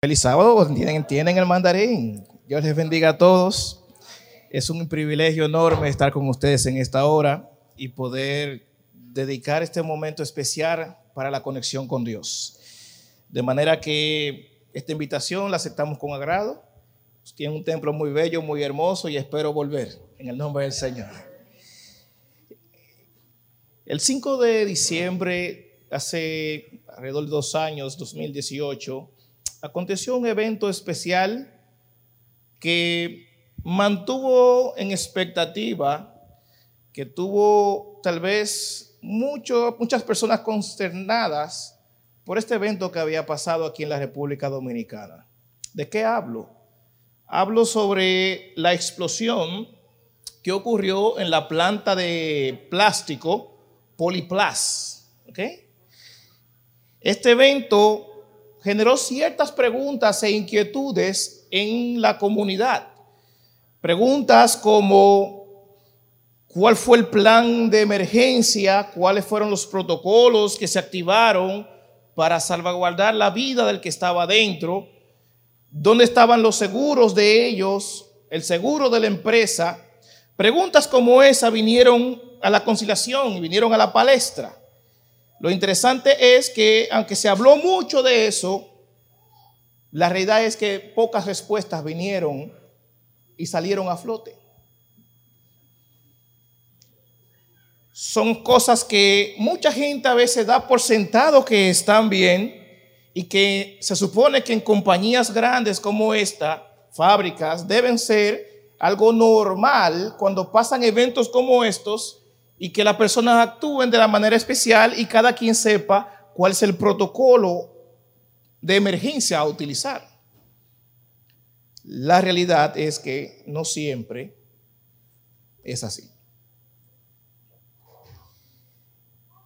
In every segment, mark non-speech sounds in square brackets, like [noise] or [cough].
Feliz sábado, tienen, tienen el mandarín. Dios les bendiga a todos. Es un privilegio enorme estar con ustedes en esta hora y poder dedicar este momento especial para la conexión con Dios. De manera que esta invitación la aceptamos con agrado. Tiene un templo muy bello, muy hermoso y espero volver en el nombre del Señor. El 5 de diciembre, hace alrededor de dos años, 2018, aconteció un evento especial que mantuvo en expectativa, que tuvo tal vez muchas personas consternadas por este evento que había pasado aquí en la República Dominicana. ¿De qué hablo? Hablo sobre la explosión que ocurrió en la planta de plástico Poliplas. Este evento generó ciertas preguntas e inquietudes en la comunidad. Preguntas como cuál fue el plan de emergencia, cuáles fueron los protocolos que se activaron para salvaguardar la vida del que estaba dentro, dónde estaban los seguros de ellos, el seguro de la empresa. Preguntas como esa vinieron a la conciliación y vinieron a la palestra. Lo interesante es que, aunque se habló mucho de eso, la realidad es que pocas respuestas vinieron y salieron a flote. Son cosas que mucha gente a veces da por sentado que están bien y que se supone que en compañías grandes como esta, fábricas, deben ser algo normal cuando pasan eventos como estos y que las personas actúen de la manera especial y cada quien sepa cuál es el protocolo de emergencia a utilizar. La realidad es que no siempre es así.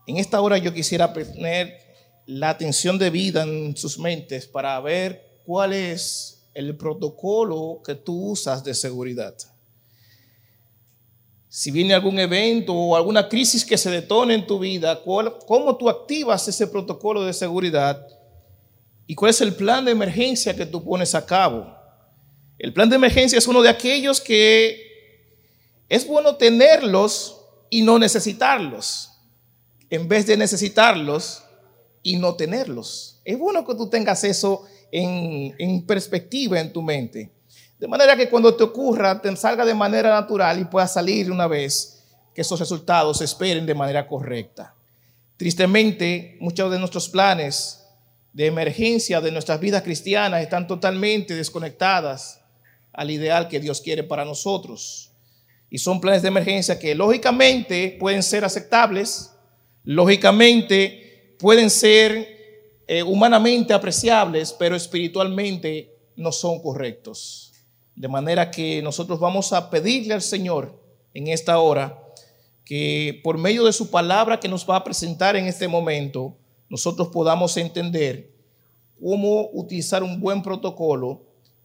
En esta hora yo quisiera poner la atención de vida en sus mentes para ver cuál es el protocolo que tú usas de seguridad si viene algún evento o alguna crisis que se detone en tu vida, cómo tú activas ese protocolo de seguridad y cuál es el plan de emergencia que tú pones a cabo. El plan de emergencia es uno de aquellos que es bueno tenerlos y no necesitarlos, en vez de necesitarlos y no tenerlos. Es bueno que tú tengas eso en, perspectiva en tu mente. De manera que cuando te ocurra, te salga de manera natural y pueda salir una vez que esos resultados se esperen de manera correcta. Tristemente, muchos de nuestros planes de emergencia de nuestras vidas cristianas están totalmente desconectadas al ideal que Dios quiere para nosotros. Y son planes de emergencia que lógicamente pueden ser aceptables, lógicamente pueden ser eh, humanamente apreciables, pero espiritualmente no son correctos. De manera que nosotros vamos a pedirle al Señor en esta hora que por medio de su palabra que nos va a presentar en este momento, nosotros podamos entender cómo utilizar un buen protocolo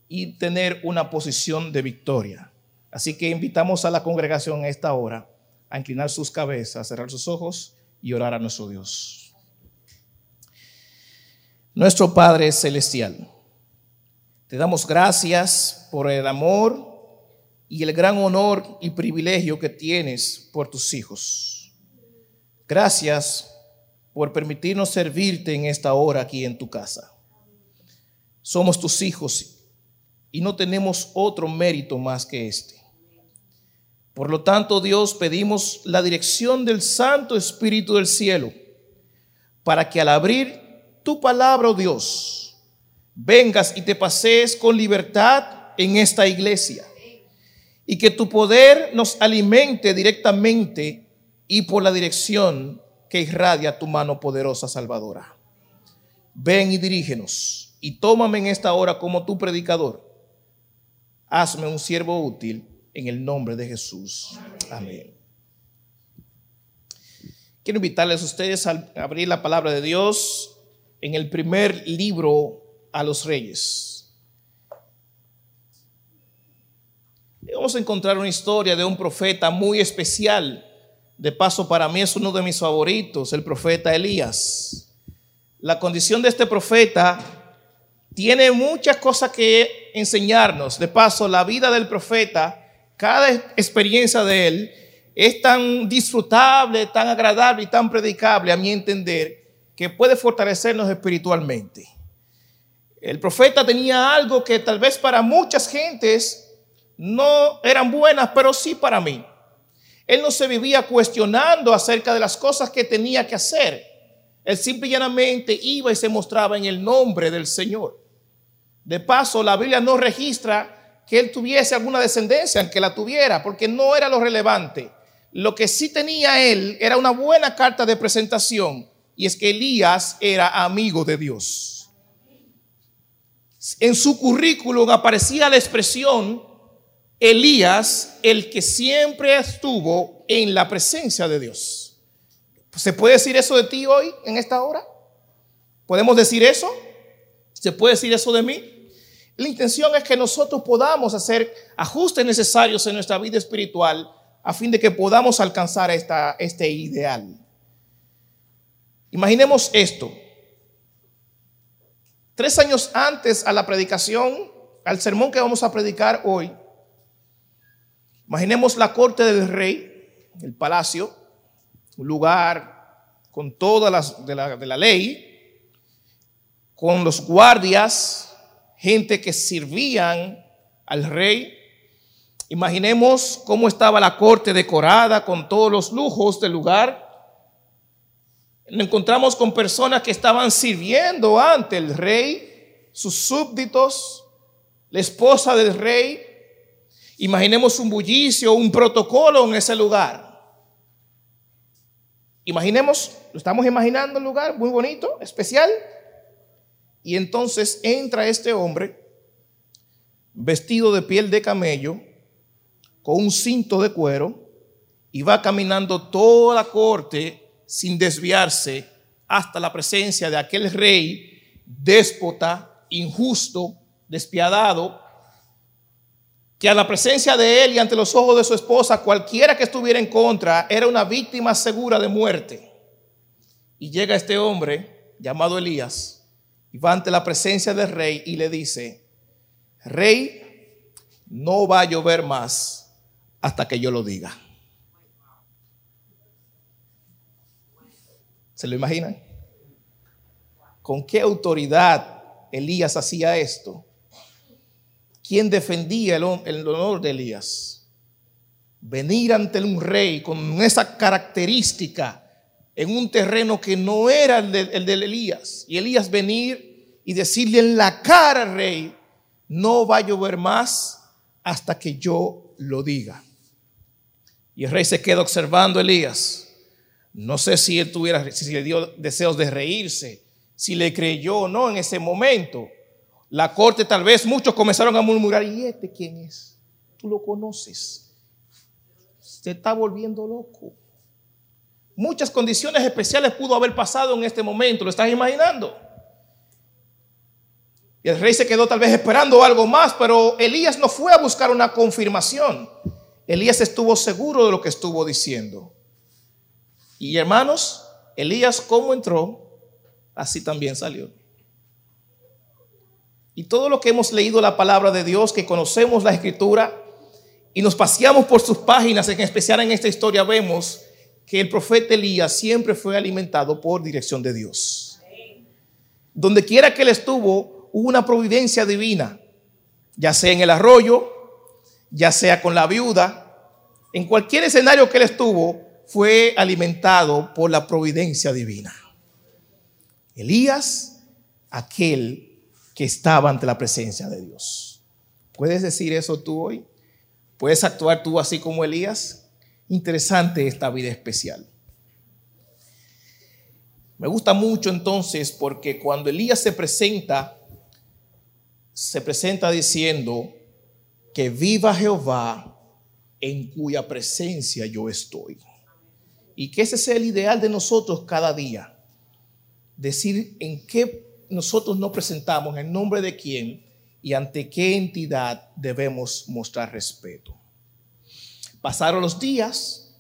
y tener una posición de victoria. Así que invitamos a la congregación en esta hora a inclinar sus cabezas, a cerrar sus ojos y orar a nuestro Dios. Nuestro Padre Celestial. Te damos gracias por el amor y el gran honor y privilegio que tienes por tus hijos. Gracias por permitirnos servirte en esta hora aquí en tu casa. Somos tus hijos y no tenemos otro mérito más que este. Por lo tanto, Dios, pedimos la dirección del Santo Espíritu del cielo para que al abrir tu palabra, oh Dios, vengas y te pasees con libertad en esta iglesia. Y que tu poder nos alimente directamente y por la dirección que irradia tu mano poderosa salvadora. Ven y dirígenos y tómame en esta hora como tu predicador. Hazme un siervo útil en el nombre de Jesús. Amén. Quiero invitarles a ustedes a abrir la palabra de Dios en el primer libro a los reyes. Vamos a encontrar una historia de un profeta muy especial. De paso, para mí es uno de mis favoritos, el profeta Elías. La condición de este profeta tiene muchas cosas que enseñarnos. De paso, la vida del profeta, cada experiencia de él es tan disfrutable, tan agradable y tan predicable, a mi entender, que puede fortalecernos espiritualmente. El profeta tenía algo que tal vez para muchas gentes no eran buenas, pero sí para mí. Él no se vivía cuestionando acerca de las cosas que tenía que hacer. Él simple y llanamente iba y se mostraba en el nombre del Señor. De paso, la Biblia no registra que él tuviese alguna descendencia, aunque la tuviera, porque no era lo relevante. Lo que sí tenía él era una buena carta de presentación, y es que Elías era amigo de Dios. En su currículum aparecía la expresión Elías, el que siempre estuvo en la presencia de Dios. ¿Se puede decir eso de ti hoy, en esta hora? ¿Podemos decir eso? ¿Se puede decir eso de mí? La intención es que nosotros podamos hacer ajustes necesarios en nuestra vida espiritual a fin de que podamos alcanzar esta, este ideal. Imaginemos esto. Tres años antes a la predicación, al sermón que vamos a predicar hoy, imaginemos la corte del rey, el palacio, un lugar con todas las de la, ley, con los guardias, gente que servían al rey. Imaginemos cómo estaba la corte decorada con todos los lujos del lugar. Nos encontramos con personas que estaban sirviendo ante el rey, sus súbditos, la esposa del rey. Imaginemos un bullicio, un protocolo en ese lugar. Imaginemos, lo estamos imaginando un lugar muy bonito, especial. Y entonces entra este hombre vestido de piel de camello, con un cinto de cuero, y va caminando toda la corte sin desviarse hasta la presencia de aquel rey déspota, injusto, despiadado, que a la presencia de él y ante los ojos de su esposa, cualquiera que estuviera en contra era una víctima segura de muerte. Y llega este hombre llamado Elías y va ante la presencia del rey y le dice, rey, no va a llover más hasta que yo lo diga. ¿Se lo imaginan? ¿Con qué autoridad Elías hacía esto? ¿Quién defendía el, honor de Elías? Venir ante un rey con esa característica en un terreno que no era el de, el Elías. Y Elías venir y decirle en la cara al rey, no va a llover más hasta que yo lo diga. Y el rey se queda observando a Elías. No sé si él tuviera, si le dio deseos de reírse, si le creyó o no en ese momento. La corte tal vez muchos comenzaron a murmurar, ¿y este quién es? Tú lo conoces. Se está volviendo loco. Muchas condiciones especiales pudo haber pasado en este momento, ¿lo estás imaginando? Y el rey se quedó tal vez esperando algo más, pero Elías no fue a buscar una confirmación. Elías estuvo seguro de lo que estuvo diciendo. Y hermanos, Elías como entró, así también salió. Y todo lo que hemos leído la palabra de Dios, que conocemos la escritura y nos paseamos por sus páginas, en especial en esta historia, vemos que el profeta Elías siempre fue alimentado por dirección de Dios. Donde quiera que él estuvo, hubo una providencia divina, ya sea en el arroyo, ya sea con la viuda, en cualquier escenario que él estuvo, fue alimentado por la providencia divina. Elías, aquel que estaba ante la presencia de Dios. ¿Puedes decir eso tú hoy? ¿Puedes actuar tú así como Elías? interesante esta vida especial. Me gusta mucho entonces porque cuando Elías se presenta, se presenta diciendo que viva Jehová en cuya presencia yo estoy. Y que ese es el ideal de nosotros cada día. Decir en qué nosotros nos presentamos, en nombre de quién y ante qué entidad debemos mostrar respeto. Pasaron los días.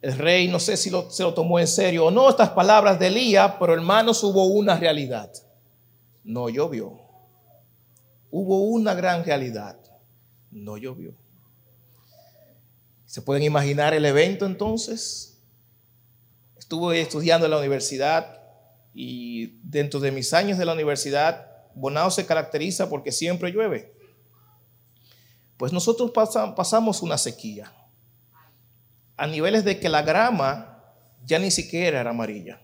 El rey, no sé si se lo tomó en serio o no estas palabras de Elías, pero hermanos, hubo una realidad. no llovió. Hubo una gran realidad, no llovió. ¿Se pueden imaginar el evento entonces? Estuve estudiando en la universidad y dentro de mis años de la universidad, Bonao se caracteriza porque siempre llueve. Pues nosotros pasamos una sequía a niveles de que la grama ya ni siquiera era amarilla,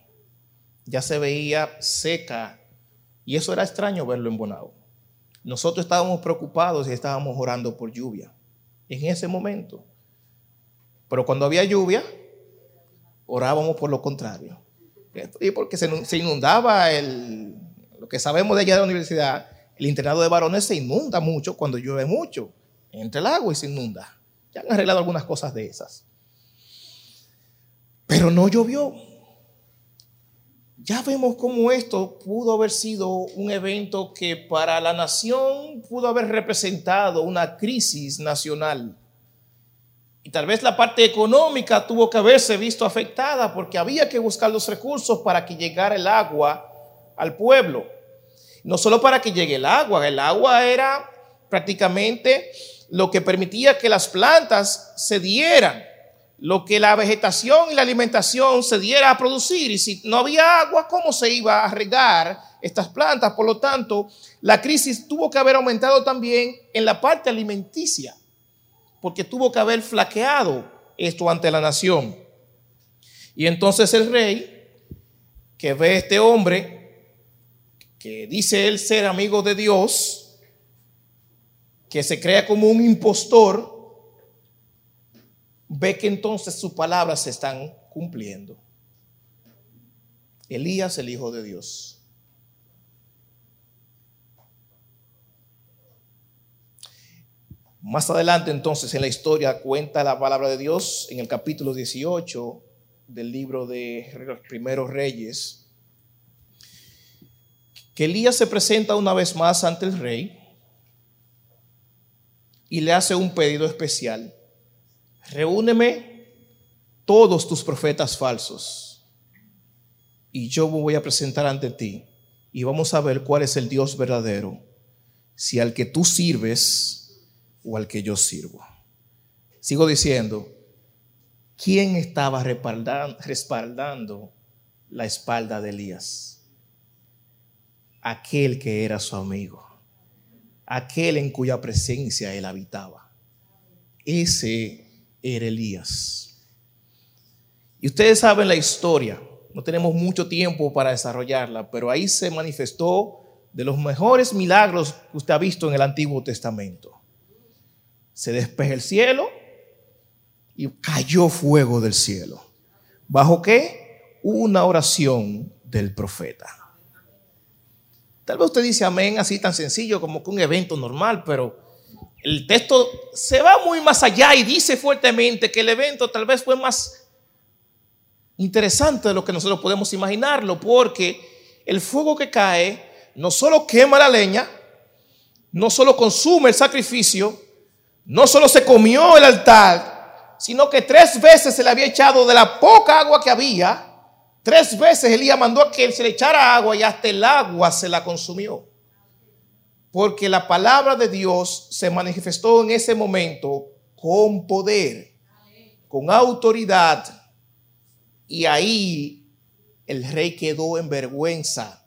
ya se veía seca y eso era extraño verlo en Bonao. Nosotros estábamos preocupados y estábamos orando por lluvia en ese momento. Pero cuando había lluvia, orábamos por lo contrario. Y porque se inundaba el, lo que sabemos de allá de la universidad, el internado de varones se inunda mucho cuando llueve mucho. Entra el agua y se inunda. Ya han arreglado algunas cosas de esas. Pero no llovió. Ya vemos cómo esto pudo haber sido un evento que para la nación pudo haber representado una crisis nacional. Y tal vez la parte económica tuvo que haberse visto afectada porque había que buscar los recursos para que llegara el agua al pueblo. No solo para que llegue el agua, el agua era prácticamente lo que permitía que las plantas se dieran lo que la vegetación y la alimentación se diera a producir. Y si no había agua, ¿cómo se iba a regar estas plantas? Por lo tanto, la crisis tuvo que haber aumentado también en la parte alimenticia, porque tuvo que haber flaqueado esto ante la nación. Y entonces el rey, que ve a este hombre, que dice él ser amigo de Dios, que se crea como un impostor, ve que entonces sus palabras se están cumpliendo. Elías, el Hijo de Dios. Más adelante entonces en la historia cuenta la palabra de Dios en el capítulo 18 del libro de los primeros reyes, que Elías se presenta una vez más ante el rey y le hace un pedido especial. Reúneme todos tus profetas falsos y yo me voy a presentar ante ti y vamos a ver cuál es el Dios verdadero, si al que tú sirves o al que yo sirvo. Sigo diciendo, ¿quién estaba respaldando la espalda de Elías? Aquel que era su amigo, aquel en cuya presencia él habitaba. Ese era Elías. Y ustedes saben la historia, no tenemos mucho tiempo para desarrollarla, pero ahí se manifestó de los mejores milagros que usted ha visto en el Antiguo Testamento. Se despeja el cielo y cayó fuego del cielo. ¿Bajo qué? Una oración del profeta. Tal vez usted dice amén así tan sencillo como que un evento normal, pero el texto se va muy más allá y dice fuertemente que el evento tal vez fue más interesante de lo que nosotros podemos imaginarlo, porque el fuego que cae no solo quema la leña, no solo consume el sacrificio, no solo se comió el altar, sino que tres veces se le había echado de la poca agua que había, tres veces Elías mandó a que se le echara agua y hasta el agua se la consumió porque la palabra de Dios se manifestó en ese momento con poder, con autoridad, y ahí el rey quedó en vergüenza.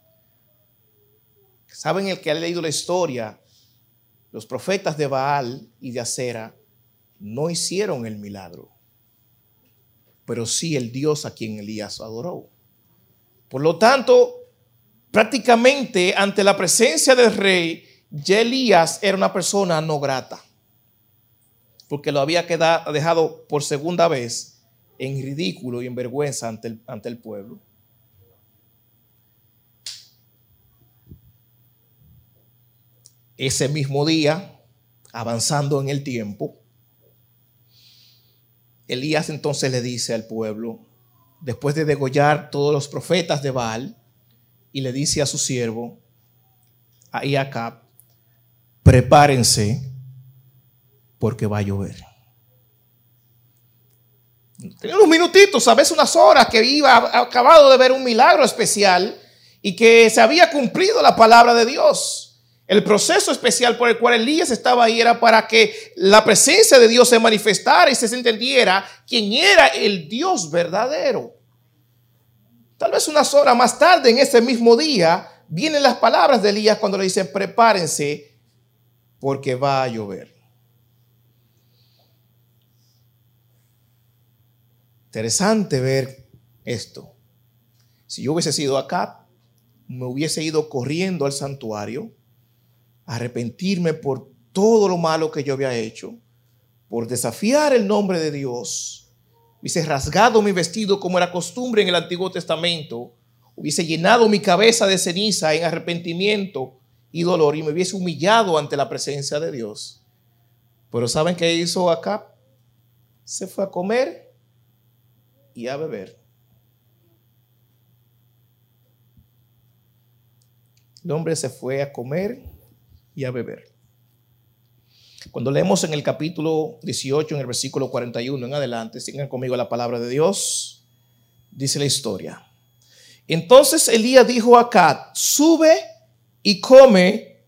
¿Saben el que ha leído la historia? Los profetas de Baal y de Acera no hicieron el milagro, pero sí el Dios a quien Elías adoró. Por lo tanto, prácticamente ante la presencia del rey, ya Elías era una persona no grata, porque lo había quedado, dejado por segunda vez en ridículo y en vergüenza ante el, ante el pueblo. Ese mismo día, avanzando en el tiempo, Elías entonces le dice al pueblo, después de degollar todos los profetas de Baal, y le dice a su siervo, a Acab, prepárense porque va a llover. Tenía unos minutitos, a veces unas horas que iba acabado de ver un milagro especial y que se había cumplido la palabra de Dios. El proceso especial por el cual Elías estaba ahí era para que la presencia de Dios se manifestara y se entendiera quién era el Dios verdadero. Tal vez unas horas más tarde, en ese mismo día, vienen las palabras de Elías cuando le dicen, prepárense porque va a llover. Interesante ver esto. Si yo hubiese sido acá, me hubiese ido corriendo al santuario, arrepentirme por todo lo malo que yo había hecho, por desafiar el nombre de Dios. Hubiese rasgado mi vestido como era costumbre en el Antiguo Testamento, hubiese llenado mi cabeza de ceniza en arrepentimiento y dolor y me hubiese humillado ante la presencia de Dios. Pero ¿saben qué hizo acá? Se fue a comer y a beber. El hombre se fue a comer y a beber. Cuando leemos en el capítulo 18, en el versículo 41 en adelante, sigan conmigo la palabra de Dios, dice la historia. Entonces Elías dijo a Acá, sube y come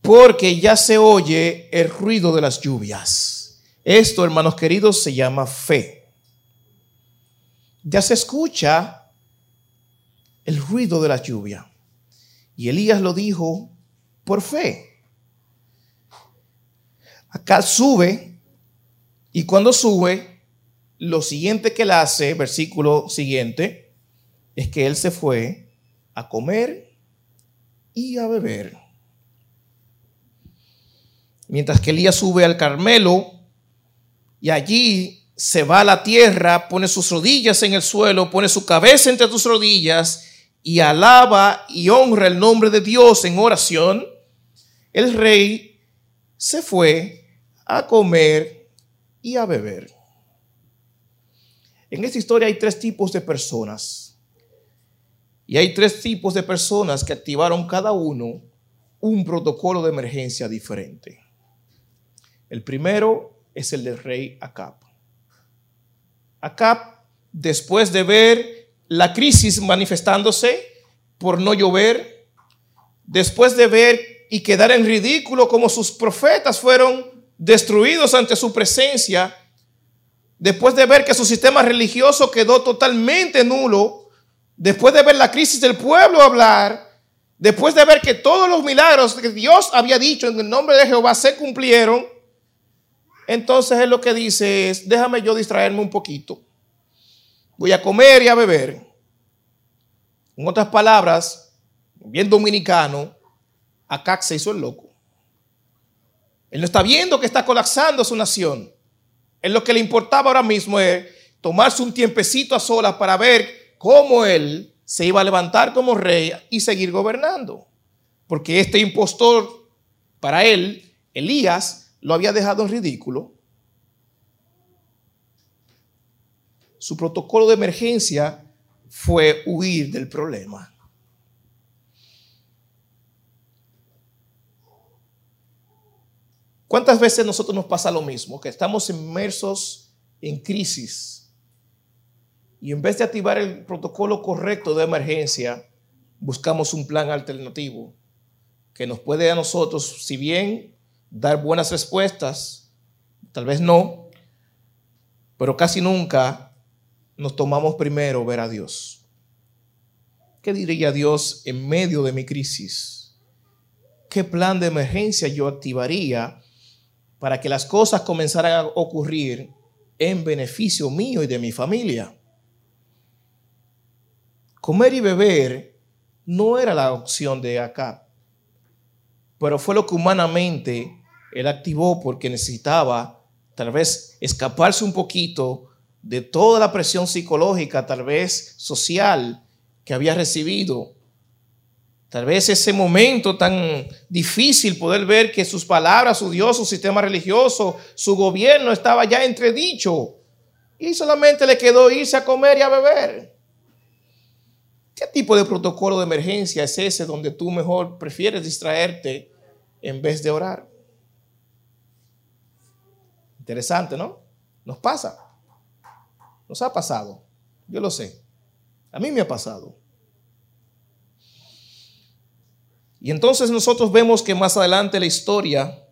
porque ya se oye el ruido de las lluvias. Esto, hermanos queridos, se llama fe ya se escucha el ruido de la lluvia. Y Elías lo dijo por fe. Acá sube y cuando sube, lo siguiente que él hace, versículo siguiente, es que él se fue a comer y a beber. Mientras que Elías sube al Carmelo y allí se va a la tierra, pone sus rodillas en el suelo, pone su cabeza entre tus rodillas y alaba y honra el nombre de Dios en oración, el rey se fue a comer y a beber. En esta historia hay tres tipos de personas. Y hay tres tipos de personas que activaron cada uno un protocolo de emergencia diferente. El primero es el del rey Acap. Acá, después de ver la crisis manifestándose por no llover, después de ver y quedar en ridículo como sus profetas fueron destruidos ante su presencia, después de ver que su sistema religioso quedó totalmente nulo, después de ver la crisis del pueblo hablar, después de ver que todos los milagros que Dios había dicho en el nombre de Jehová se cumplieron, entonces él lo que dice es, déjame yo distraerme un poquito. Voy a comer y a beber. En otras palabras, bien dominicano, acá se hizo el loco. Él no está viendo que está colapsando su nación. Él lo que le importaba ahora mismo es tomarse un tiempecito a solas para ver cómo él se iba a levantar como rey y seguir gobernando. Porque este impostor, para él, Elías, lo había dejado en ridículo. Su protocolo de emergencia fue huir del problema. ¿Cuántas veces nosotros nos pasa lo mismo? Que estamos inmersos en crisis y en vez de activar el protocolo correcto de emergencia, buscamos un plan alternativo que nos puede a nosotros, si bien dar buenas respuestas, tal vez no, pero casi nunca nos tomamos primero ver a Dios. ¿Qué diría Dios en medio de mi crisis? ¿Qué plan de emergencia yo activaría para que las cosas comenzaran a ocurrir en beneficio mío y de mi familia? Comer y beber no era la opción de acá, pero fue lo que humanamente él activó porque necesitaba tal vez escaparse un poquito de toda la presión psicológica, tal vez social, que había recibido. Tal vez ese momento tan difícil poder ver que sus palabras, su Dios, su sistema religioso, su gobierno estaba ya entredicho. Y solamente le quedó irse a comer y a beber. ¿Qué tipo de protocolo de emergencia es ese donde tú mejor prefieres distraerte en vez de orar? Interesante, ¿no? Nos pasa. Nos ha pasado. Yo lo sé. A mí me ha pasado. Y entonces nosotros vemos que más adelante la historia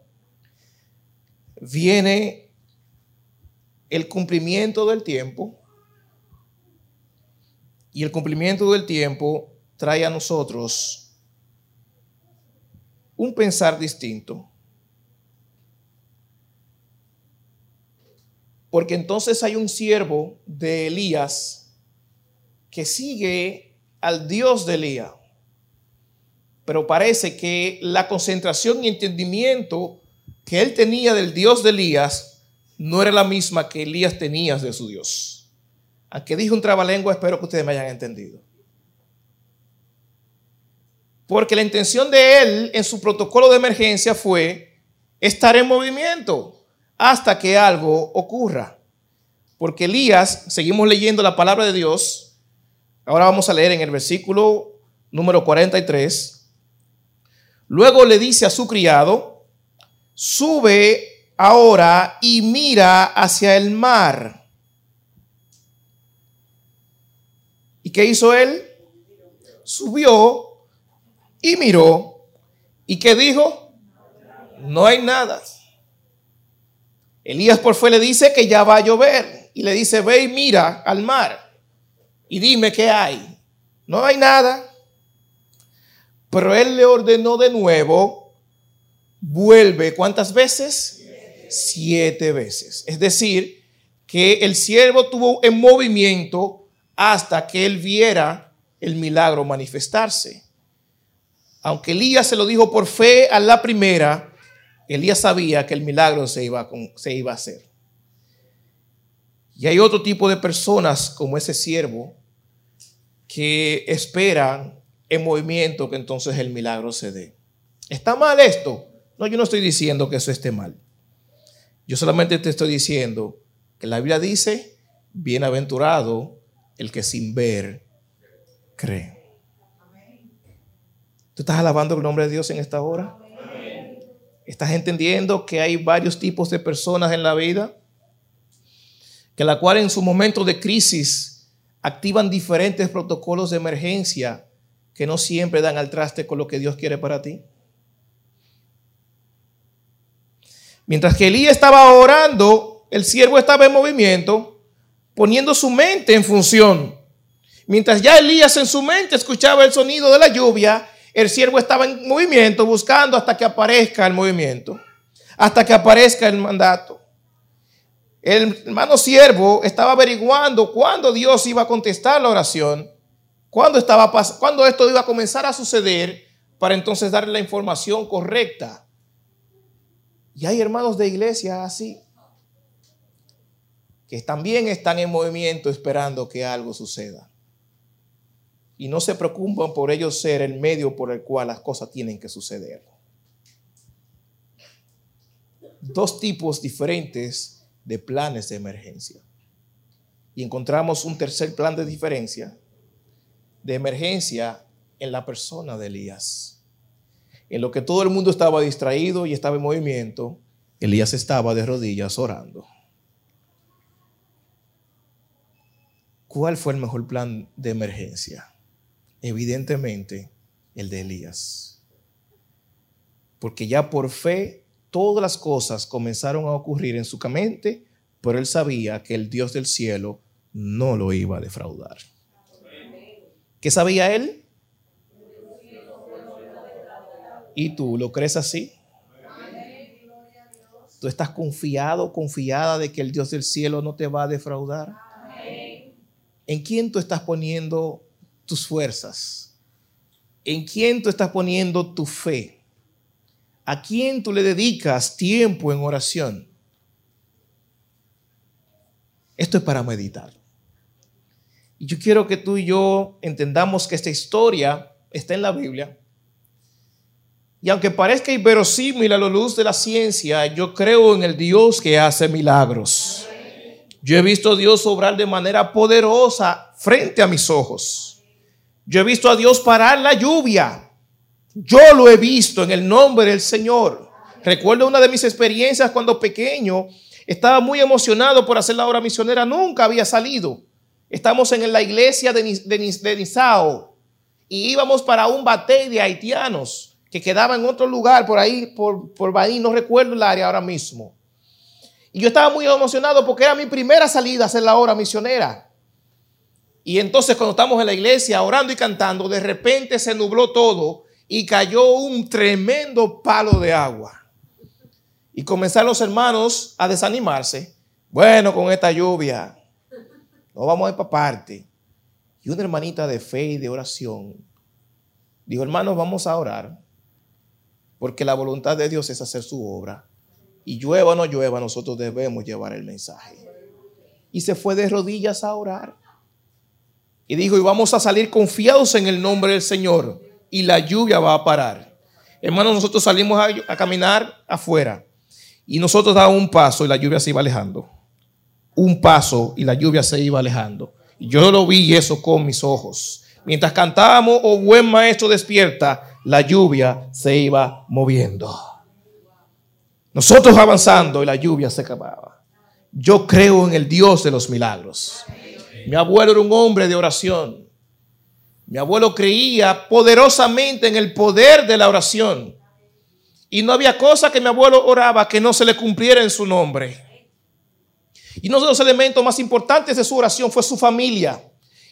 viene el cumplimiento del tiempo. Y el cumplimiento del tiempo trae a nosotros un pensar distinto. Porque entonces hay un siervo de Elías que sigue al Dios de Elías. Pero parece que la concentración y entendimiento que él tenía del Dios de Elías no era la misma que Elías tenía de su Dios. Aunque dije un trabalengua, espero que ustedes me hayan entendido. Porque la intención de él en su protocolo de emergencia fue estar en movimiento hasta que algo ocurra. Porque Elías, seguimos leyendo la palabra de Dios, ahora vamos a leer en el versículo número 43, luego le dice a su criado, sube ahora y mira hacia el mar. ¿Y qué hizo él? Subió y miró. ¿Y qué dijo? No hay nada. Elías por fe le dice que ya va a llover y le dice, ve y mira al mar y dime qué hay. No hay nada. Pero él le ordenó de nuevo, vuelve cuántas veces? Siete veces. Es decir, que el siervo tuvo en movimiento hasta que él viera el milagro manifestarse. Aunque Elías se lo dijo por fe a la primera, Elías sabía que el milagro se iba, se iba a hacer. Y hay otro tipo de personas como ese siervo que esperan en movimiento que entonces el milagro se dé. ¿Está mal esto? No, yo no estoy diciendo que eso esté mal. Yo solamente te estoy diciendo que la Biblia dice, bienaventurado el que sin ver cree. ¿Tú estás alabando el nombre de Dios en esta hora? ¿Estás entendiendo que hay varios tipos de personas en la vida? Que la cual en su momento de crisis activan diferentes protocolos de emergencia que no siempre dan al traste con lo que Dios quiere para ti. Mientras que Elías estaba orando, el siervo estaba en movimiento, poniendo su mente en función. Mientras ya Elías en su mente escuchaba el sonido de la lluvia, el siervo estaba en movimiento buscando hasta que aparezca el movimiento, hasta que aparezca el mandato. El hermano siervo estaba averiguando cuándo Dios iba a contestar la oración, cuándo, estaba, esto iba a comenzar a suceder, para entonces darle la información correcta. Y hay hermanos de iglesia así, que también están en movimiento esperando que algo suceda y no se preocupan por ellos ser el medio por el cual las cosas tienen que suceder. Dos tipos diferentes de planes de emergencia. Y encontramos un tercer plan de diferencia, de emergencia en la persona de Elías. En lo que todo el mundo estaba distraído y estaba en movimiento, Elías estaba de rodillas orando. ¿Cuál fue el mejor plan de emergencia? evidentemente el de Elías. Porque ya por fe todas las cosas comenzaron a ocurrir en su mente, pero él sabía que el Dios del cielo no lo iba a defraudar. ¿Qué sabía él? ¿Y tú lo crees así? ¿Tú estás confiado, confiada de que el Dios del cielo no te va a defraudar? ¿En quién tú estás poniendo tus fuerzas? ¿En quién tú estás poniendo tu fe? ¿A quién tú le dedicas tiempo en oración? Esto es para meditar. Y yo quiero que tú y yo entendamos que esta historia está en la Biblia. Y aunque parezca inverosímil a la luz de la ciencia, yo creo en el Dios que hace milagros. Yo he visto a Dios obrar de manera poderosa frente a mis ojos. Yo he visto a Dios parar la lluvia. Yo lo he visto en el nombre del Señor. Recuerdo una de mis experiencias cuando pequeño. Estaba muy emocionado por hacer la obra misionera. Nunca había salido. Estamos en la iglesia de, de, Y íbamos para un bate de haitianos que quedaba en otro lugar por ahí, por, por no recuerdo el área ahora mismo. Y yo estaba muy emocionado porque era mi primera salida a hacer la hora misionera. Y entonces cuando estamos en la iglesia orando y cantando, de repente se nubló todo y cayó un tremendo palo de agua. Y comenzaron los hermanos a desanimarse. Bueno, con esta lluvia, no vamos a ir para parte. Y una hermanita de fe y de oración dijo, hermanos, vamos a orar, porque la voluntad de Dios es hacer su obra. Y llueva o no llueva, nosotros debemos llevar el mensaje. Y se fue de rodillas a orar. Y dijo, y vamos a salir confiados en el nombre del Señor. Y la lluvia va a parar. Hermanos, nosotros salimos a, caminar afuera. Y nosotros dábamos un paso y la lluvia se iba alejando. Un paso y la lluvia se iba alejando. Yo lo vi eso con mis ojos. Mientras cantábamos, oh buen maestro despierta, la lluvia se iba moviendo. Nosotros avanzando y la lluvia se acababa. Yo creo en el Dios de los milagros. Mi abuelo era un hombre de oración. Mi abuelo creía poderosamente en el poder de la oración. Y no había cosa que mi abuelo oraba que no se le cumpliera en su nombre. Y uno de los elementos más importantes de su oración fue su familia.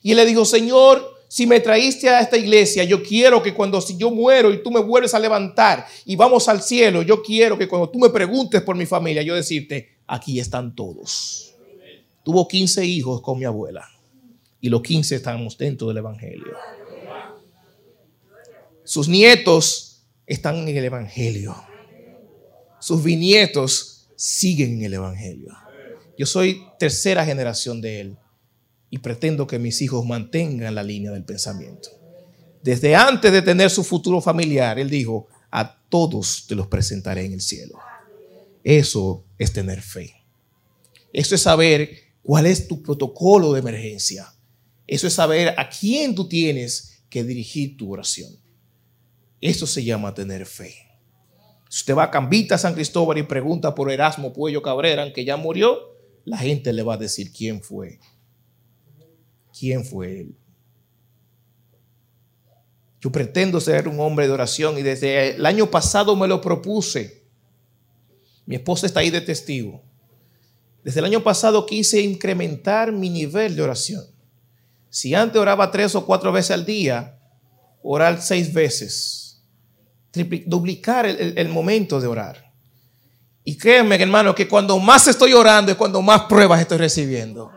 Y él le dijo, Señor, si me traíste a esta iglesia, yo quiero que cuando si yo muero y tú me vuelves a levantar y vamos al cielo, yo quiero que cuando tú me preguntes por mi familia, yo decirte, aquí están todos. Tuvo 15 hijos con mi abuela. Y los 15 estamos dentro del Evangelio. Sus nietos están en el Evangelio. Sus bisnietos siguen en el Evangelio. Yo soy tercera generación de él y pretendo que mis hijos mantengan la línea del pensamiento. Desde antes de tener su futuro familiar, él dijo, a todos te los presentaré en el cielo. Eso es tener fe. Eso es saber cuál es tu protocolo de emergencia. Eso es saber a quién tú tienes que dirigir tu oración. Eso se llama tener fe. Si usted va a Cambita, San Cristóbal y pregunta por Erasmo Puello Cabrera, que ya murió, la gente le va a decir quién fue. ¿Quién fue él? Yo pretendo ser un hombre de oración y desde el año pasado me lo propuse. Mi esposa está ahí de testigo. Desde el año pasado quise incrementar mi nivel de oración. Si antes oraba tres o cuatro veces al día, orar seis veces. duplicar el, el momento de orar. Y créanme, hermano, que cuando más estoy orando es cuando más pruebas estoy recibiendo.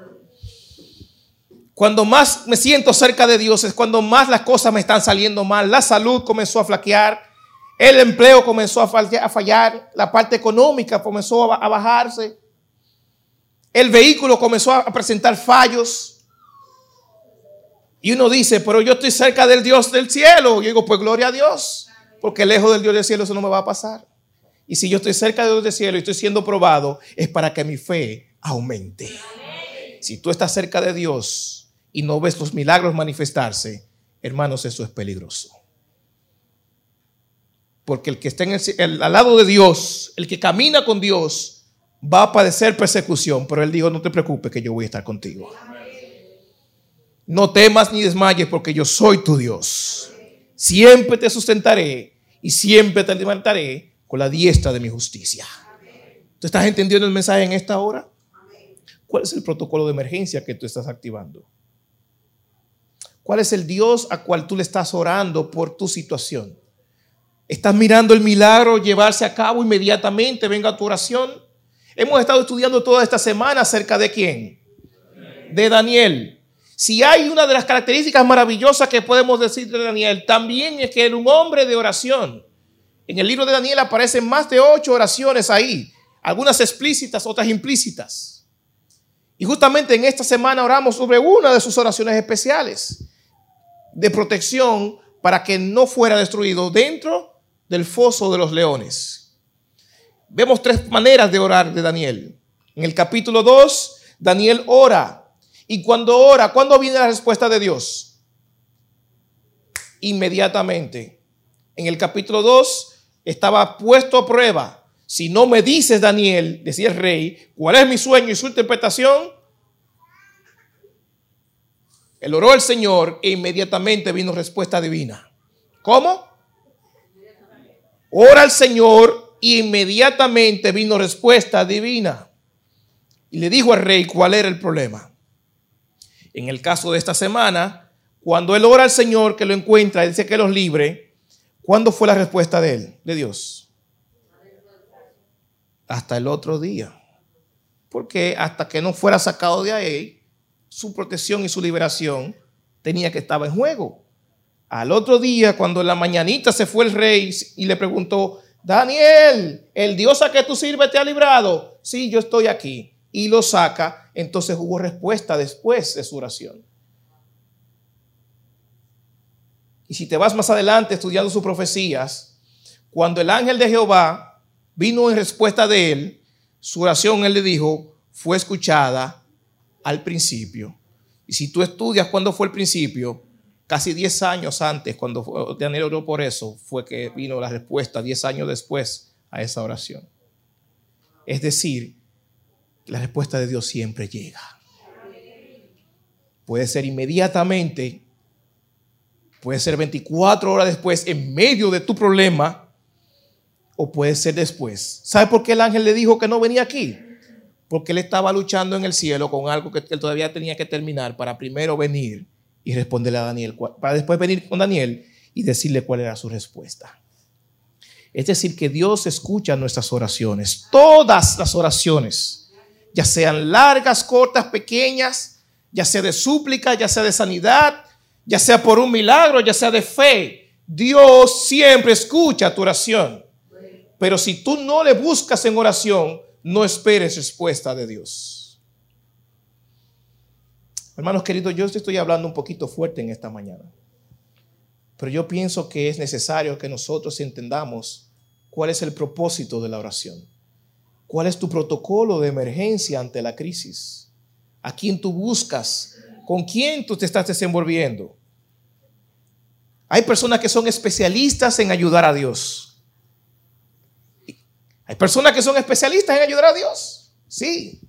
Cuando más me siento cerca de Dios es cuando más las cosas me están saliendo mal. La salud comenzó a flaquear, el empleo comenzó a fallar, la parte económica comenzó a bajarse. El vehículo comenzó a presentar fallos. Y uno dice, pero yo estoy cerca del Dios del cielo. Y yo digo, pues gloria a Dios. Porque lejos del Dios del cielo eso no me va a pasar. Y si yo estoy cerca del Dios del cielo y estoy siendo probado, es para que mi fe aumente. Si tú estás cerca de Dios y no ves los milagros manifestarse, hermanos, eso es peligroso. Porque el que está en el, al lado de Dios, el que camina con Dios, va a padecer persecución, pero él dijo, no te preocupes que yo voy a estar contigo. No temas ni desmayes porque yo soy tu Dios. Siempre te sustentaré y siempre te levantaré la diestra de mi justicia. ¿Tú estás entendiendo el mensaje en esta hora? ¿Cuál es el protocolo de emergencia que tú estás activando? ¿Cuál es el Dios a cual tú le estás orando por tu situación? ¿Estás mirando el milagro llevarse a cabo inmediatamente? Venga tu oración. Hemos estado estudiando toda esta semana acerca de quién? De Daniel. Si hay una de las características maravillosas que podemos decir de Daniel, también es que era un hombre de oración. En el libro de Daniel aparecen más de ocho oraciones ahí, algunas explícitas, otras implícitas. Y justamente en esta semana oramos sobre una de sus oraciones especiales de protección para que no fuera destruido dentro del foso de los leones. Vemos tres maneras de orar de Daniel. En el capítulo 2, Daniel ora. Y cuando ora, ¿cuándo viene la respuesta de Dios? Inmediatamente. En el capítulo 2 estaba puesto a prueba. Si no me dices, Daniel, decía el rey, cuál es mi sueño y su interpretación, él oró al Señor e inmediatamente vino respuesta divina. ¿Cómo? ora al Señor y inmediatamente vino respuesta divina. Y le dijo al rey cuál era el problema. En el caso de esta semana, cuando él ora al Señor que lo encuentra, dice que los libre, ¿cuándo fue la respuesta de él, de Dios? Hasta el otro día. Porque hasta que no fuera sacado de ahí, su protección y su liberación tenía que estar en juego. Al otro día, cuando en la mañanita se fue el rey y le preguntó, Daniel, el Dios a que tú sirves te ha librado. Sí, yo estoy aquí. Y lo saca, entonces hubo respuesta después de su oración. Y si te vas más adelante estudiando sus profecías, cuando el ángel de Jehová vino en respuesta de él, su oración, él le dijo, fue escuchada al principio. Y si tú estudias cuándo fue el principio, casi 10 años antes, cuando Daniel oró por eso, fue que vino la respuesta, 10 años después a esa oración. Es decir, la respuesta de Dios siempre llega. Puede ser inmediatamente, puede ser 24 horas después, en medio de tu problema, o puede ser después. ¿Sabe por qué el ángel le dijo que no venía aquí? porque él estaba luchando en el cielo con algo que él todavía tenía que terminar para primero venir y responderle a Daniel, para después venir con Daniel y decirle cuál era su respuesta. Es decir, que Dios escucha nuestras oraciones, todas las oraciones, ya sean largas, cortas, pequeñas, ya sea de súplica, ya sea de sanidad, ya sea por un milagro, ya sea de fe. Dios siempre escucha tu oración. Pero si tú no le buscas en oración, no esperes respuesta de Dios. Hermanos queridos, yo estoy hablando un poquito fuerte en esta mañana, pero yo pienso que es necesario que nosotros entendamos cuál es el propósito de la oración, cuál es tu protocolo de emergencia ante la crisis, a quién tú buscas, con quién tú te estás desenvolviendo. Hay personas que son especialistas en ayudar a Dios. Hay personas que son especialistas en ayudar a Dios. Sí.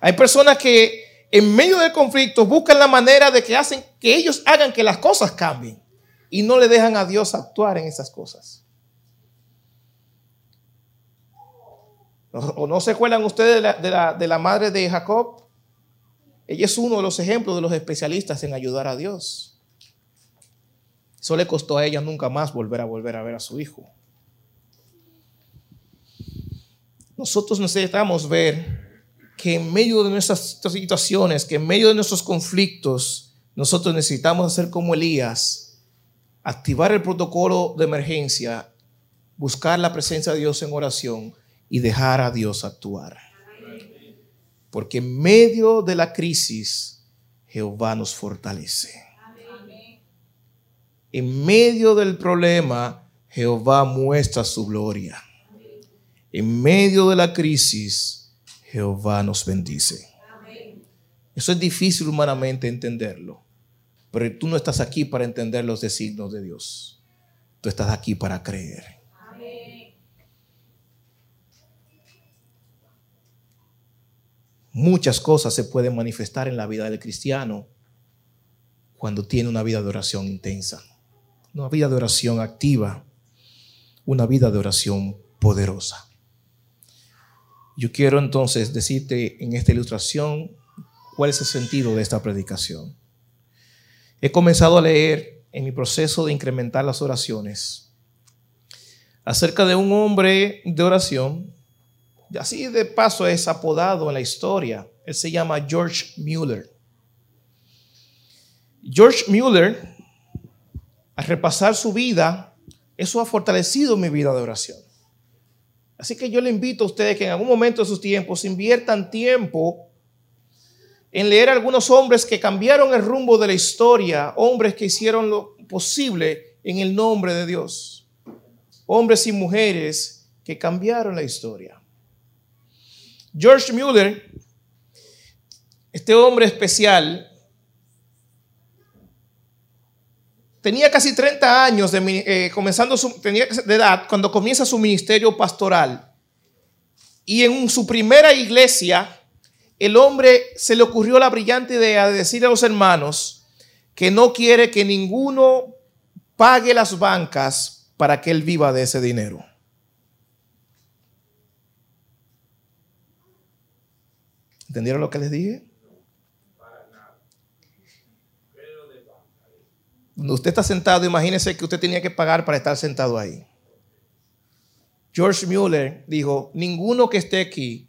Hay personas que en medio del conflicto buscan la manera de que hacen que ellos hagan que las cosas cambien y no le dejan a Dios actuar en esas cosas. ¿O no se acuerdan ustedes de la, de la madre de Jacob? Ella es uno de los ejemplos de los especialistas en ayudar a Dios. Eso le costó a ella nunca más volver a volver a ver a su hijo. nosotros necesitamos ver que en medio de nuestras situaciones, que en medio de nuestros conflictos, nosotros necesitamos hacer como Elías, activar el protocolo de emergencia, buscar la presencia de Dios en oración y dejar a Dios actuar. Porque en medio de la crisis, Jehová nos fortalece. En medio del problema, Jehová muestra su gloria. En medio de la crisis, Jehová nos bendice. Eso es difícil humanamente entenderlo, pero tú no estás aquí para entender los designios de Dios. Tú estás aquí para creer. Muchas cosas se pueden manifestar en la vida del cristiano cuando tiene una vida de oración intensa, una vida de oración activa, una vida de oración poderosa. Yo quiero entonces decirte en esta ilustración cuál es el sentido de esta predicación. He comenzado a leer en mi proceso de incrementar las oraciones acerca de un hombre de oración, y así de paso es apodado en la historia. Él se llama George Mueller. George Mueller, al repasar su vida, eso ha fortalecido mi vida de oración. Así que yo le invito a ustedes que en algún momento de sus tiempos inviertan tiempo en leer a algunos hombres que cambiaron el rumbo de la historia, hombres que hicieron lo posible en el nombre de Dios, hombres y mujeres que cambiaron la historia. George Mueller, este hombre especial, tenía casi 30 años de, eh, comenzando su, tenía de edad cuando comienza su ministerio pastoral. Y en su primera iglesia, el hombre se le ocurrió la brillante idea de decir a los hermanos que no quiere que ninguno pague las bancas para que él viva de ese dinero. ¿Entendieron lo que les dije? Cuando usted está sentado, imagínese que usted tenía que pagar para estar sentado ahí. George Mueller dijo, ninguno que esté aquí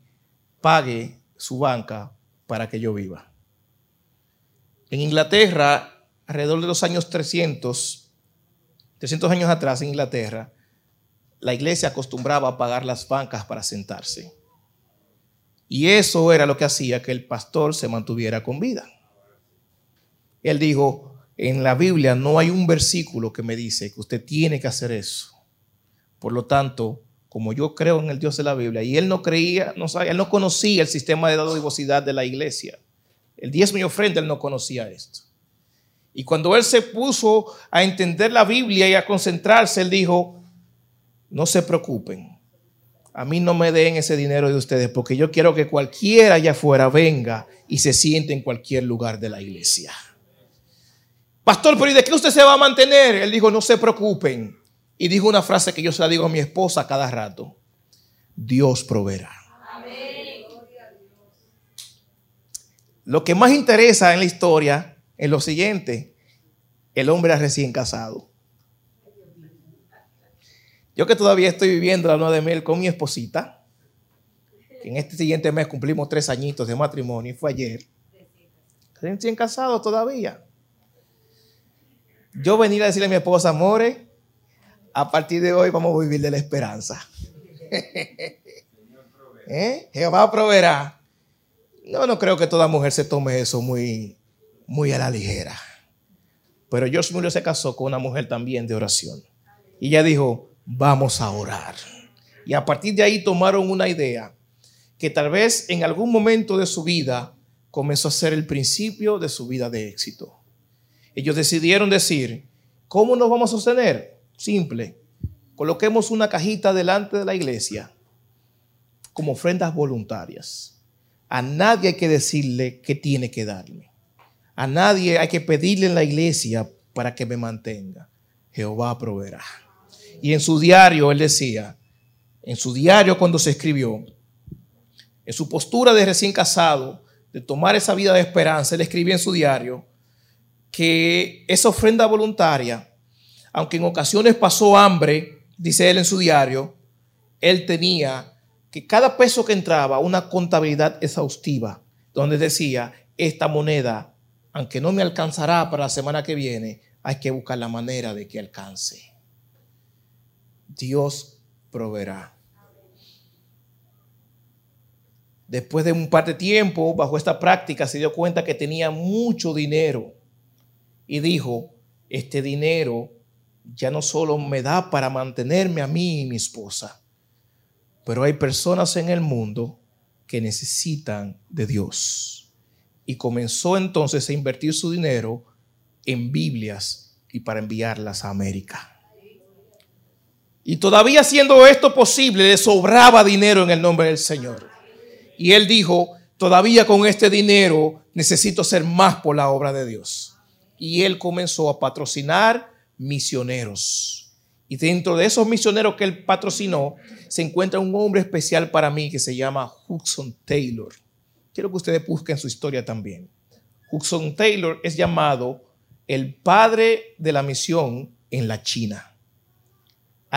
pague su banca para que yo viva. En Inglaterra, alrededor de los años 300, 300 años atrás en Inglaterra, la iglesia acostumbraba a pagar las bancas para sentarse. Y eso era lo que hacía que el pastor se mantuviera con vida. Él dijo, en la Biblia no hay un versículo que me dice que usted tiene que hacer eso. Por lo tanto, como yo creo en el Dios de la Biblia, y él no creía, sabía, él no conocía el sistema de dadivosidad de la iglesia. El diezmo y ofrenda, él no conocía esto. Y cuando él se puso a entender la Biblia y a concentrarse, él dijo, no se preocupen, a mí no me den ese dinero de ustedes porque yo quiero que cualquiera allá afuera venga y se siente en cualquier lugar de la iglesia. Pastor, pero ¿y de qué usted se va a mantener? Él dijo, no se preocupen. Y dijo una frase que yo se la digo a mi esposa cada rato. Dios proveerá. Lo que más interesa en la historia es lo siguiente. El hombre recién casado. Yo que todavía estoy viviendo la luna de miel con mi esposita, que en este siguiente mes cumplimos tres añitos de matrimonio, y fue ayer. Recién casado todavía. Yo venir a decirle a mi esposa, amore, a partir de hoy vamos a vivir de la esperanza. [laughs] ¿Eh? Jehová proveerá. No, no creo que toda mujer se tome eso muy, muy a la ligera. Pero George Muller se casó con una mujer también de oración. Y ella dijo, vamos a orar. Y a partir de ahí tomaron una idea que tal vez en algún momento de su vida comenzó a ser el principio de su vida de éxito. Ellos decidieron decir, ¿cómo nos vamos a sostener? Simple, coloquemos una cajita delante de la iglesia como ofrendas voluntarias. A nadie hay que decirle que tiene que darme. A nadie hay que pedirle en la iglesia para que me mantenga. Jehová proveerá. Y en su diario él decía, en su diario cuando se escribió, en su postura de recién casado, de tomar esa vida de esperanza, él escribía en su diario que esa ofrenda voluntaria, aunque en ocasiones pasó hambre, dice él en su diario, él tenía que cada peso que entraba, una contabilidad exhaustiva, donde decía, esta moneda, aunque no me alcanzará para la semana que viene, hay que buscar la manera de que alcance. Dios proveerá. Después de un par de tiempo, bajo esta práctica, se dio cuenta que tenía mucho dinero y dijo, este dinero ya no solo me da para mantenerme a mí y mi esposa, pero hay personas en el mundo que necesitan de Dios. Y comenzó entonces a invertir su dinero en Biblias y para enviarlas a América. Y todavía siendo esto posible, le sobraba dinero en el nombre del Señor. Y él dijo, todavía con este dinero necesito hacer más por la obra de Dios. Y él comenzó a patrocinar misioneros. Y dentro de esos misioneros que él patrocinó, se encuentra un hombre especial para mí que se llama Hudson Taylor. Quiero que ustedes busquen su historia también. Hudson Taylor es llamado el padre de la misión en la China.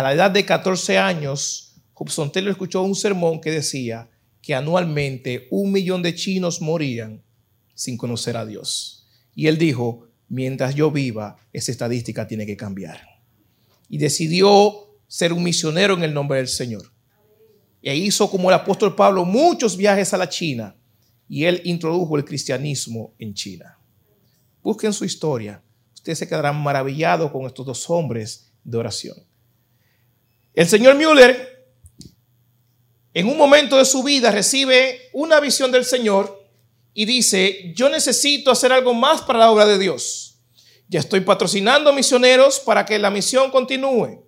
A la edad de 14 años, Hudson Taylor escuchó un sermón que decía que anualmente un millón de chinos morían sin conocer a Dios. Y él dijo, mientras yo viva, esa estadística tiene que cambiar. Y decidió ser un misionero en el nombre del Señor. E hizo como el apóstol Pablo muchos viajes a la China y él introdujo el cristianismo en China. Busquen su historia. Ustedes se quedarán maravillados con estos dos hombres de oración. El señor Müller, en un momento de su vida, recibe una visión del Señor y dice, yo necesito hacer algo más para la obra de Dios. Ya estoy patrocinando misioneros para que la misión continúe.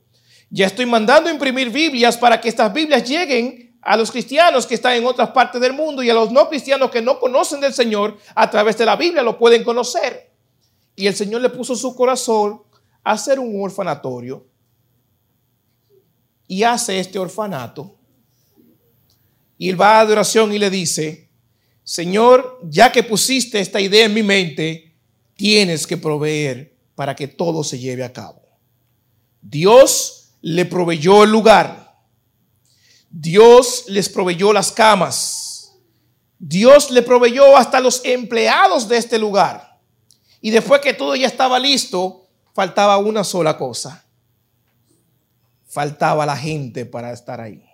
Ya estoy mandando imprimir Biblias para que estas Biblias lleguen a los cristianos que están en otras partes del mundo y a los no cristianos que no conocen del Señor a través de la Biblia lo pueden conocer. Y el Señor le puso su corazón a hacer un orfanatorio y hace este orfanato. Y él va a adoración y le dice, Señor, ya que pusiste esta idea en mi mente, tienes que proveer para que todo se lleve a cabo. Dios le proveyó el lugar. Dios les proveyó las camas. Dios le proveyó hasta los empleados de este lugar. Y después que todo ya estaba listo, faltaba una sola cosa. Faltaba la gente para estar ahí.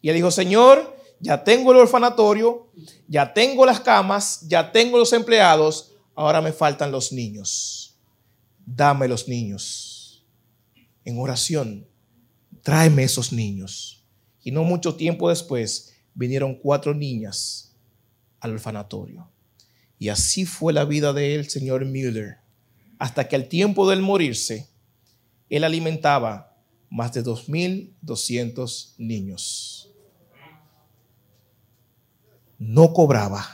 Y él dijo, Señor, ya tengo el orfanatorio, ya tengo las camas, ya tengo los empleados, ahora me faltan los niños. Dame los niños. En oración, tráeme esos niños. Y no mucho tiempo después vinieron cuatro niñas al orfanatorio. Y así fue la vida de él, señor Müller, hasta que al tiempo de él morirse, él alimentaba más de 2.200 niños no cobraba,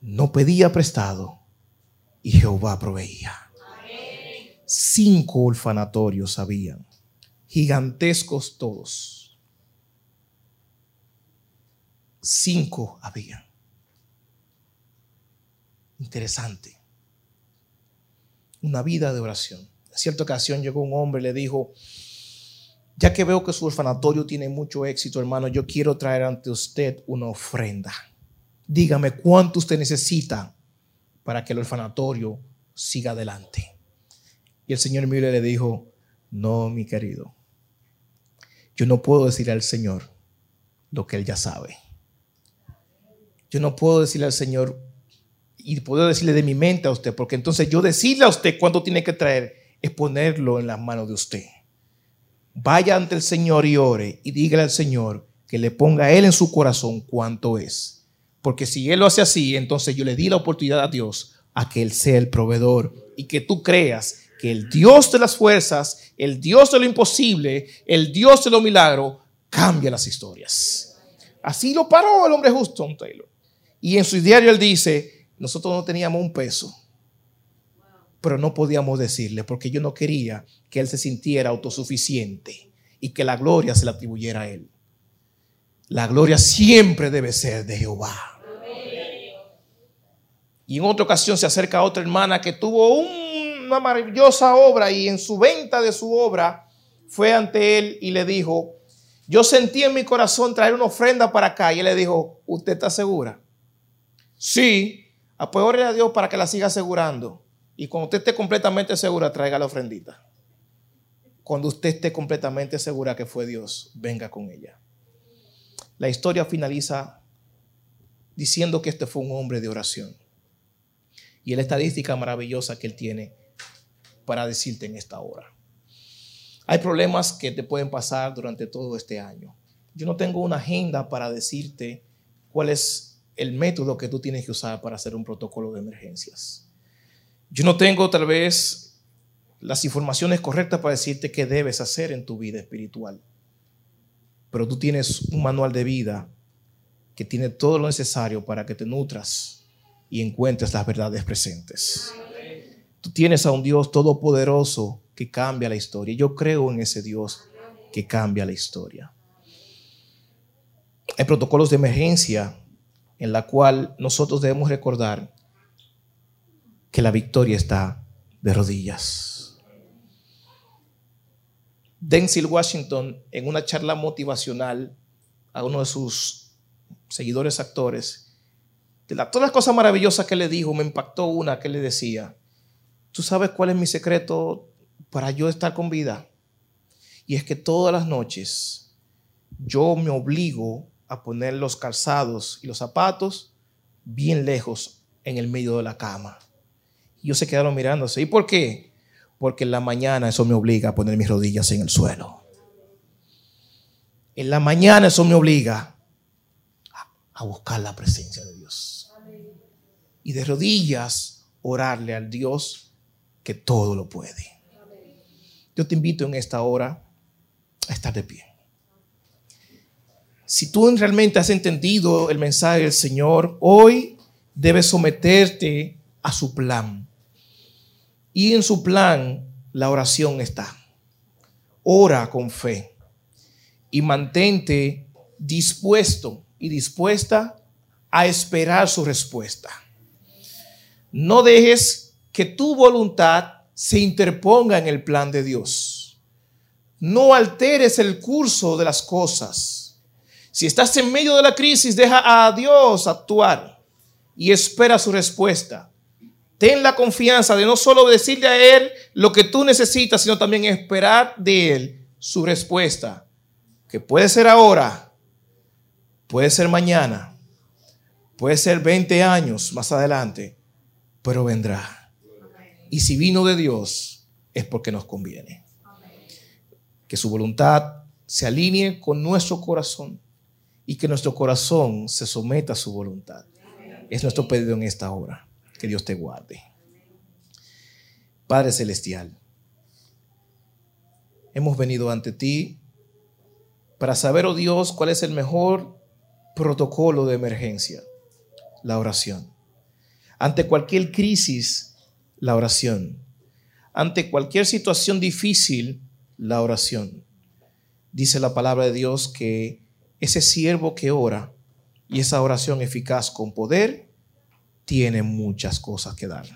no pedía prestado y Jehová proveía. Cinco orfanatorios habían, gigantescos todos. Cinco habían. Interesante. Una vida de oración. Cierta ocasión llegó un hombre y le dijo, ya que veo que su orfanatorio tiene mucho éxito, hermano, yo quiero traer ante usted una ofrenda. Dígame cuánto usted necesita para que el orfanatorio siga adelante. Y el señor Miller le dijo, no, mi querido, yo no puedo decirle al Señor lo que Él ya sabe. Yo no puedo decirle al Señor y puedo decirle de mi mente a usted, porque entonces yo decirle a usted cuánto tiene que traer es ponerlo en las manos de usted vaya ante el Señor y ore y dígale al Señor que le ponga a Él en su corazón cuánto es. Porque si Él lo hace así, entonces yo le di la oportunidad a Dios a que Él sea el proveedor y que tú creas que el Dios de las fuerzas, el Dios de lo imposible, el Dios de lo milagro, cambia las historias. Así lo paró el hombre justo, Taylor. Y en su diario él dice, nosotros no teníamos un peso pero no podíamos decirle porque yo no quería que él se sintiera autosuficiente y que la gloria se le atribuyera a él. La gloria siempre debe ser de Jehová. Y en otra ocasión se acerca a otra hermana que tuvo una maravillosa obra y en su venta de su obra fue ante él y le dijo, yo sentí en mi corazón traer una ofrenda para acá. Y él le dijo, ¿usted está segura? Sí, pues a Dios para que la siga asegurando. Y cuando usted esté completamente segura, traiga la ofrendita. Cuando usted esté completamente segura que fue Dios, venga con ella. La historia finaliza diciendo que este fue un hombre de oración. Y la estadística maravillosa que él tiene para decirte en esta hora. Hay problemas que te pueden pasar durante todo este año. Yo no tengo una agenda para decirte cuál es el método que tú tienes que usar para hacer un protocolo de emergencias. Yo no tengo tal vez las informaciones correctas para decirte qué debes hacer en tu vida espiritual. Pero tú tienes un manual de vida que tiene todo lo necesario para que te nutras y encuentres las verdades presentes. Tú tienes a un Dios todopoderoso que cambia la historia. Yo creo en ese Dios que cambia la historia. Hay protocolos de emergencia en la cual nosotros debemos recordar que la victoria está de rodillas. Denzel Washington, en una charla motivacional a uno de sus seguidores actores, de todas las cosas maravillosas que le dijo, me impactó una que le decía, ¿tú sabes cuál es mi secreto para yo estar con vida? Y es que todas las noches yo me obligo a poner los calzados y los zapatos bien lejos en el medio de la cama. Y ellos se quedaron mirándose. ¿Y por qué? Porque en la mañana eso me obliga a poner mis rodillas en el suelo. En la mañana eso me obliga a, buscar la presencia de Dios. Y de rodillas orarle al Dios que todo lo puede. Yo te invito en esta hora a estar de pie. Si tú realmente has entendido el mensaje del Señor, hoy debes someterte a su plan. Y en su plan la oración está. Ora con fe y mantente dispuesto y dispuesta a esperar su respuesta. No dejes que tu voluntad se interponga en el plan de Dios. No alteres el curso de las cosas. Si estás en medio de la crisis, deja a Dios actuar y espera su respuesta. Ten la confianza de no solo decirle a Él lo que tú necesitas, sino también esperar de Él su respuesta, que puede ser ahora, puede ser mañana, puede ser 20 años más adelante, pero vendrá. Y si vino de Dios, es porque nos conviene. Que su voluntad se alinee con nuestro corazón y que nuestro corazón se someta a su voluntad. Es nuestro pedido en esta hora. Que Dios te guarde. Padre Celestial, hemos venido ante ti para saber, oh Dios, cuál es el mejor protocolo de emergencia, la oración. Ante cualquier crisis, la oración. Ante cualquier situación difícil, la oración. Dice la palabra de Dios que ese siervo que ora y esa oración eficaz con poder tiene muchas cosas que dar.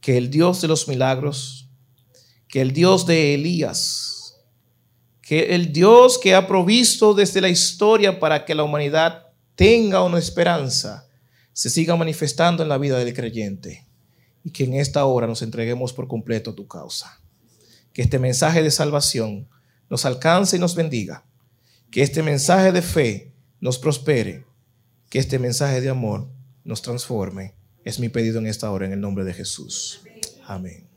Que el Dios de los milagros, que el Dios de Elías, que el Dios que ha provisto desde la historia para que la humanidad tenga una esperanza, se siga manifestando en la vida del creyente y que en esta hora nos entreguemos por completo a tu causa. Que este mensaje de salvación nos alcance y nos bendiga. Que este mensaje de fe nos prospere. Que este mensaje de amor nos transforme. Es mi pedido en esta hora en el nombre de Jesús. Amén.